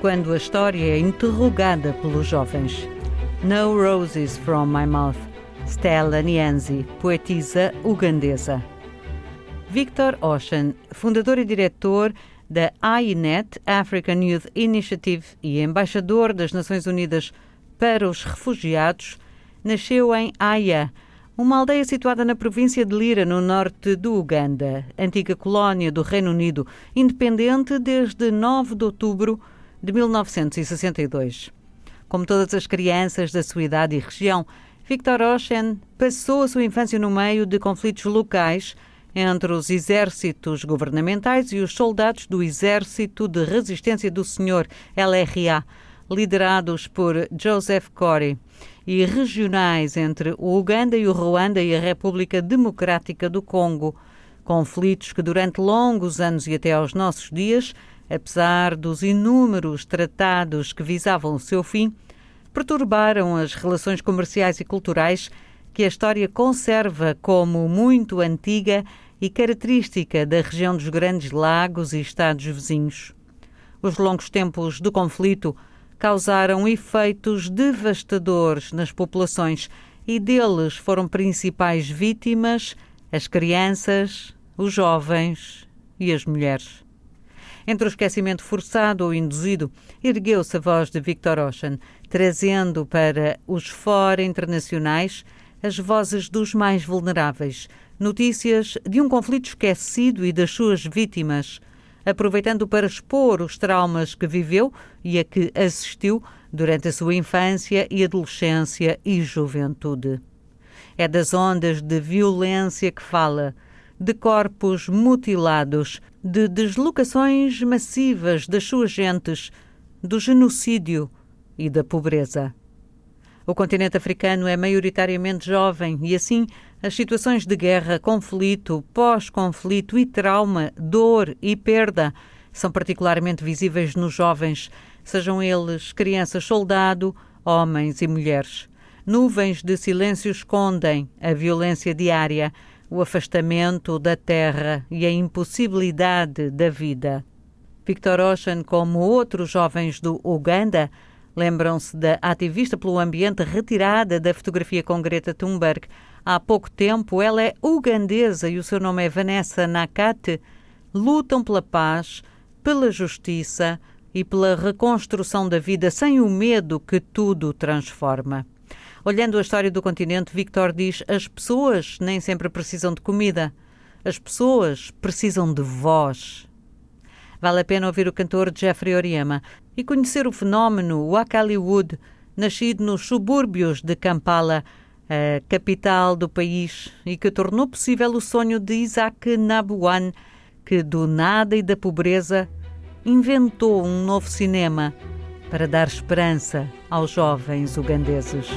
quando a história é interrogada pelos jovens. No Roses from My Mouth, Stella Nianzi, poetisa ugandesa. Victor Ocean, fundador e diretor da AINET, African Youth Initiative, e embaixador das Nações Unidas para os Refugiados, nasceu em Aya, uma aldeia situada na província de Lira, no norte do Uganda, antiga colónia do Reino Unido, independente desde 9 de outubro de 1962. Como todas as crianças da sua idade e região, Victor Ocean passou a sua infância no meio de conflitos locais entre os exércitos governamentais e os soldados do Exército de Resistência do Senhor, LRA, liderados por Joseph Kony e regionais entre o Uganda e o Ruanda e a República Democrática do Congo. Conflitos que durante longos anos e até aos nossos dias, apesar dos inúmeros tratados que visavam o seu fim, perturbaram as relações comerciais e culturais que a história conserva como muito antiga e característica da região dos Grandes Lagos e Estados vizinhos. Os longos tempos do conflito causaram efeitos devastadores nas populações e deles foram principais vítimas as crianças, os jovens e as mulheres. Entre o esquecimento forçado ou induzido, ergueu-se a voz de Victor Ocean, trazendo para os fora internacionais as vozes dos mais vulneráveis, notícias de um conflito esquecido e das suas vítimas, aproveitando para expor os traumas que viveu e a que assistiu durante a sua infância e adolescência e juventude. É das ondas de violência que fala, de corpos mutilados, de deslocações massivas das suas gentes, do genocídio e da pobreza. O continente africano é maioritariamente jovem e, assim, as situações de guerra, conflito, pós-conflito e trauma, dor e perda são particularmente visíveis nos jovens, sejam eles crianças soldado, homens e mulheres. Nuvens de silêncio escondem a violência diária, o afastamento da terra e a impossibilidade da vida. Victor Ocean, como outros jovens do Uganda, lembram-se da ativista pelo ambiente retirada da fotografia com Greta Thunberg há pouco tempo. Ela é ugandesa e o seu nome é Vanessa Nakate. Lutam pela paz, pela justiça e pela reconstrução da vida sem o medo que tudo transforma. Olhando a história do continente, Victor diz: as pessoas nem sempre precisam de comida, as pessoas precisam de voz. Vale a pena ouvir o cantor Jeffrey Oriema e conhecer o fenómeno Wakali Wood, nascido nos subúrbios de Kampala, a capital do país, e que tornou possível o sonho de Isaac Nabuan, que do nada e da pobreza inventou um novo cinema para dar esperança aos jovens ugandeses.